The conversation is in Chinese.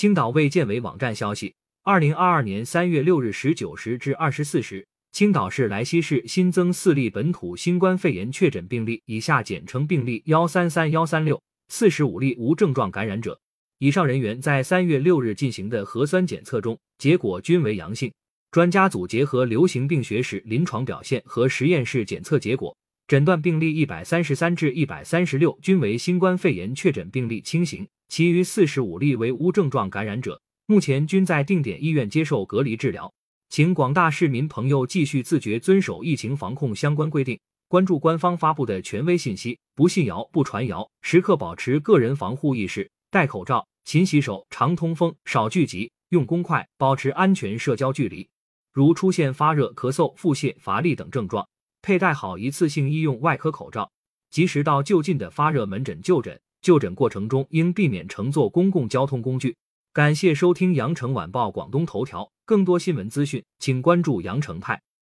青岛卫健委网站消息，二零二二年三月六日十九时至二十四时，青岛市莱西市新增四例本土新冠肺炎确诊病例（以下简称病例幺三三幺三六），四十五例无症状感染者。以上人员在三月六日进行的核酸检测中，结果均为阳性。专家组结合流行病学史、临床表现和实验室检测结果，诊断病例一百三十三至一百三十六均为新冠肺炎确诊病例轻型。其余四十五例为无症状感染者，目前均在定点医院接受隔离治疗。请广大市民朋友继续自觉遵守疫情防控相关规定，关注官方发布的权威信息，不信谣不传谣，时刻保持个人防护意识，戴口罩、勤洗手、常通风、少聚集、用公筷，保持安全社交距离。如出现发热、咳嗽、腹泻、乏力等症状，佩戴好一次性医用外科口罩，及时到就近的发热门诊就诊。就诊过程中应避免乘坐公共交通工具。感谢收听羊城晚报广东头条，更多新闻资讯，请关注羊城派。